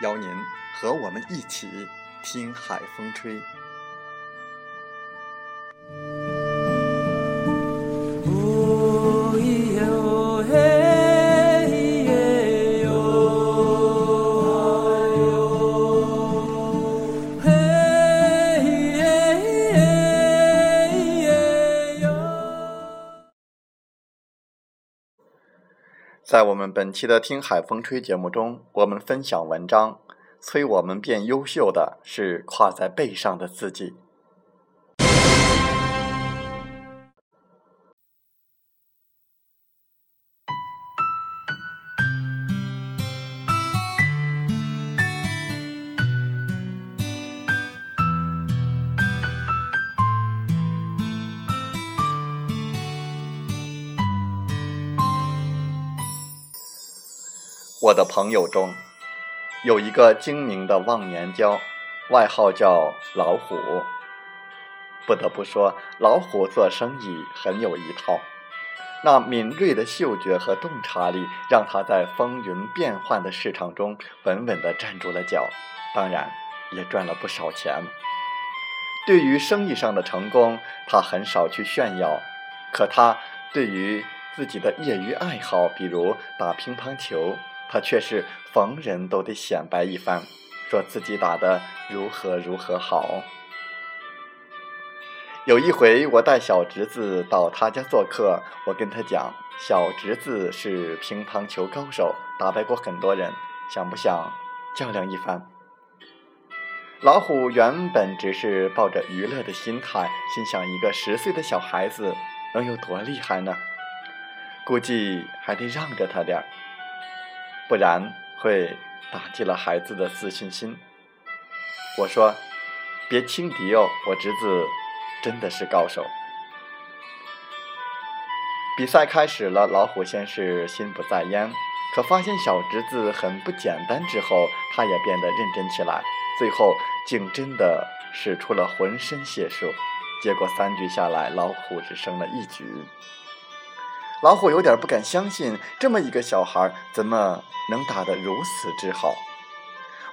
邀您和我们一起听海风吹。在我们本期的《听海风吹》节目中，我们分享文章：催我们变优秀的是跨在背上的自己。我的朋友中，有一个精明的忘年交，外号叫老虎。不得不说，老虎做生意很有一套。那敏锐的嗅觉和洞察力，让他在风云变幻的市场中稳稳地站住了脚，当然也赚了不少钱。对于生意上的成功，他很少去炫耀，可他对于自己的业余爱好，比如打乒乓球。他却是逢人都得显摆一番，说自己打得如何如何好。有一回，我带小侄子到他家做客，我跟他讲，小侄子是乒乓球高手，打败过很多人，想不想较量一番？老虎原本只是抱着娱乐的心态，心想一个十岁的小孩子能有多厉害呢？估计还得让着他点儿。不然会打击了孩子的自信心。我说：“别轻敌哦，我侄子真的是高手。”比赛开始了，老虎先是心不在焉，可发现小侄子很不简单之后，他也变得认真起来。最后竟真的使出了浑身解数，结果三局下来，老虎只胜了一局。老虎有点不敢相信，这么一个小孩怎么能打得如此之好？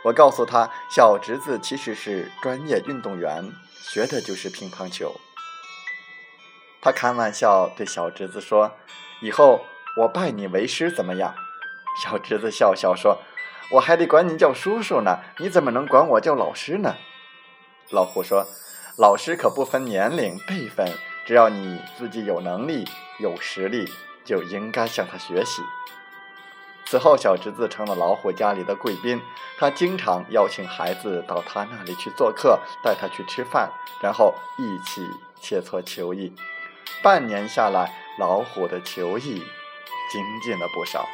我告诉他，小侄子其实是专业运动员，学的就是乒乓球。他开玩笑对小侄子说：“以后我拜你为师怎么样？”小侄子笑笑说：“我还得管你叫叔叔呢，你怎么能管我叫老师呢？”老虎说：“老师可不分年龄辈分。”只要你自己有能力、有实力，就应该向他学习。此后，小侄子成了老虎家里的贵宾，他经常邀请孩子到他那里去做客，带他去吃饭，然后一起切磋球艺。半年下来，老虎的球艺精进了不少。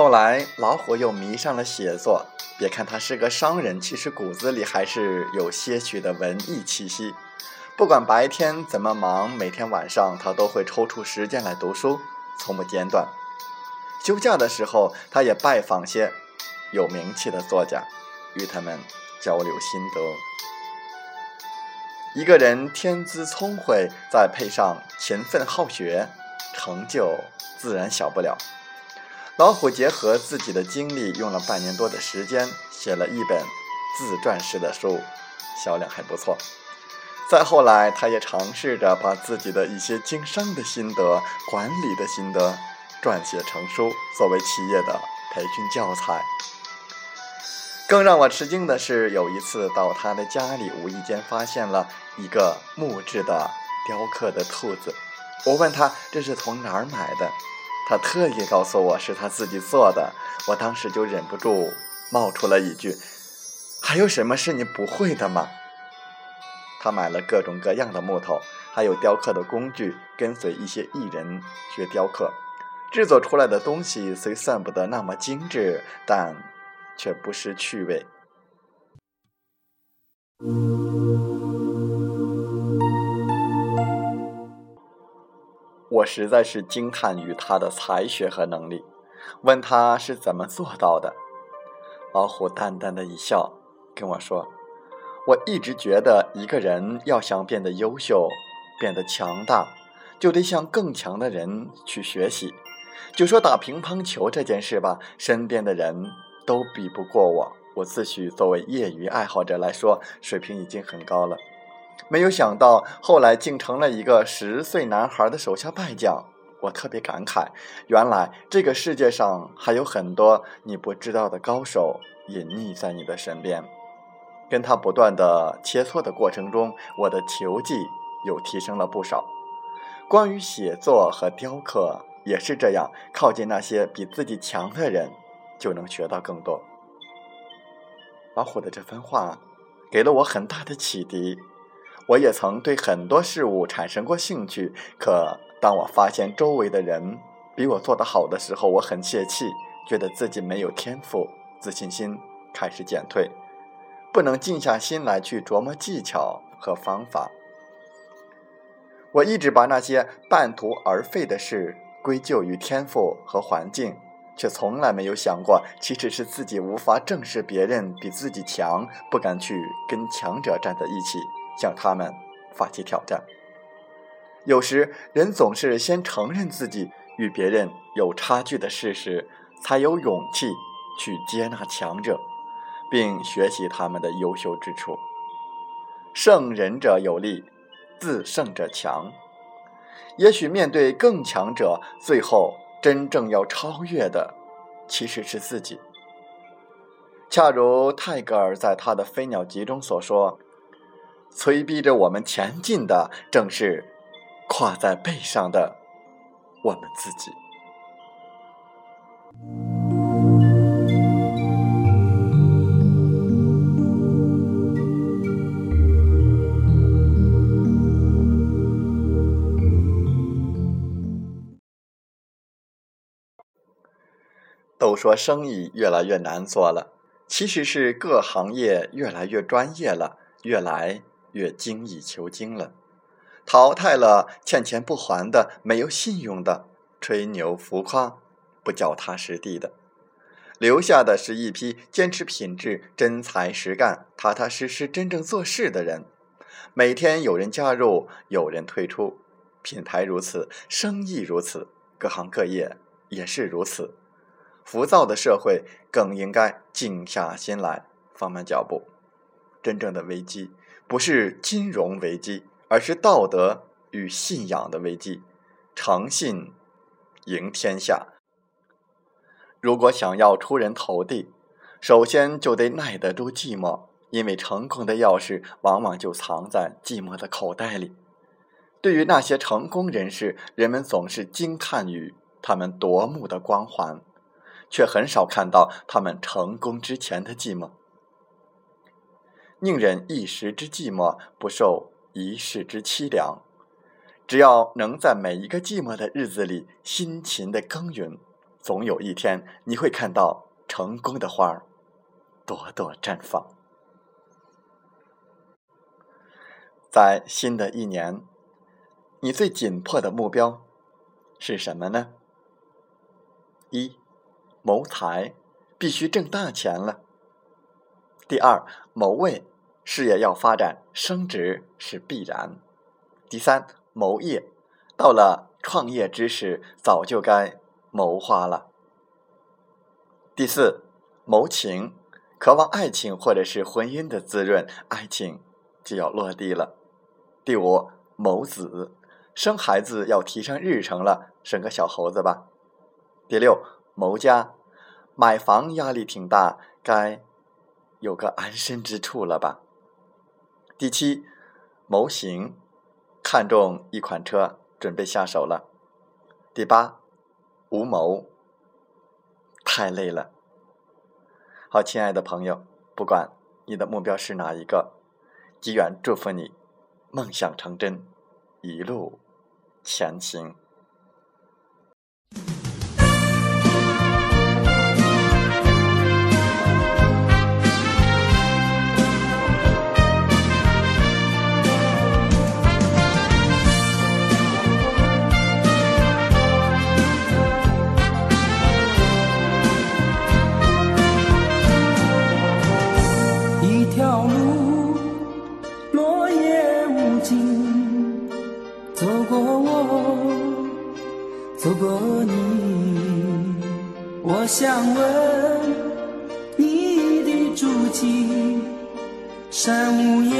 后来，老虎又迷上了写作。别看他是个商人，其实骨子里还是有些许的文艺气息。不管白天怎么忙，每天晚上他都会抽出时间来读书，从不间断。休假的时候，他也拜访些有名气的作家，与他们交流心得。一个人天资聪慧，再配上勤奋好学，成就自然小不了。老虎结合自己的经历，用了半年多的时间，写了一本自传式的书，销量还不错。再后来，他也尝试着把自己的一些经商的心得、管理的心得撰写成书，作为企业的培训教材。更让我吃惊的是，有一次到他的家里，无意间发现了一个木质的雕刻的兔子。我问他这是从哪儿买的，他特意告诉我是他自己做的。我当时就忍不住冒出了一句：“还有什么是你不会的吗？”他买了各种各样的木头，还有雕刻的工具，跟随一些艺人学雕刻，制作出来的东西虽算不得那么精致，但却不失趣味。我实在是惊叹于他的才学和能力，问他是怎么做到的。老虎淡淡的一笑，跟我说：“我一直觉得，一个人要想变得优秀、变得强大，就得向更强的人去学习。就说打乒乓球这件事吧，身边的人都比不过我。我自诩作为业余爱好者来说，水平已经很高了。”没有想到，后来竟成了一个十岁男孩的手下败将。我特别感慨，原来这个世界上还有很多你不知道的高手隐匿在你的身边。跟他不断的切磋的过程中，我的球技又提升了不少。关于写作和雕刻也是这样，靠近那些比自己强的人，就能学到更多。老虎的这番话，给了我很大的启迪。我也曾对很多事物产生过兴趣，可当我发现周围的人比我做得好的时候，我很泄气，觉得自己没有天赋，自信心开始减退，不能静下心来去琢磨技巧和方法。我一直把那些半途而废的事归咎于天赋和环境，却从来没有想过，其实是自己无法正视别人比自己强，不敢去跟强者站在一起。向他们发起挑战。有时，人总是先承认自己与别人有差距的事实，才有勇气去接纳强者，并学习他们的优秀之处。胜人者有力，自胜者强。也许面对更强者，最后真正要超越的，其实是自己。恰如泰戈尔在他的《飞鸟集》中所说。催逼着我们前进的，正是跨在背上的我们自己。都说生意越来越难做了，其实是各行业越来越专业了，越来。越精益求精了，淘汰了欠钱不还的、没有信用的、吹牛浮夸、不脚踏实地的，留下的是一批坚持品质、真才实干、踏踏实实、真正做事的人。每天有人加入，有人退出，品牌如此，生意如此，各行各业也是如此。浮躁的社会更应该静下心来，放慢脚步。真正的危机。不是金融危机，而是道德与信仰的危机。诚信赢天下。如果想要出人头地，首先就得耐得住寂寞，因为成功的钥匙往往就藏在寂寞的口袋里。对于那些成功人士，人们总是惊叹于他们夺目的光环，却很少看到他们成功之前的寂寞。宁忍一时之寂寞，不受一世之凄凉。只要能在每一个寂寞的日子里辛勤的耕耘，总有一天你会看到成功的花儿朵朵绽放。在新的一年，你最紧迫的目标是什么呢？一，谋财，必须挣大钱了。第二，谋位。事业要发展升职是必然。第三，谋业，到了创业之时，早就该谋划了。第四，谋情，渴望爱情或者是婚姻的滋润，爱情就要落地了。第五，谋子，生孩子要提上日程了，生个小猴子吧。第六，谋家，买房压力挺大，该有个安身之处了吧。第七，谋行，看中一款车，准备下手了。第八，无谋。太累了。好，亲爱的朋友，不管你的目标是哪一个，吉远祝福你，梦想成真，一路前行。山无言，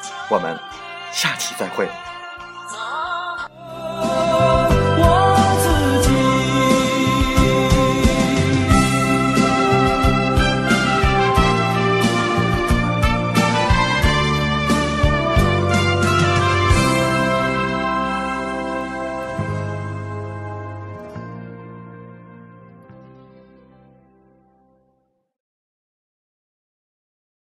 我们下期再会。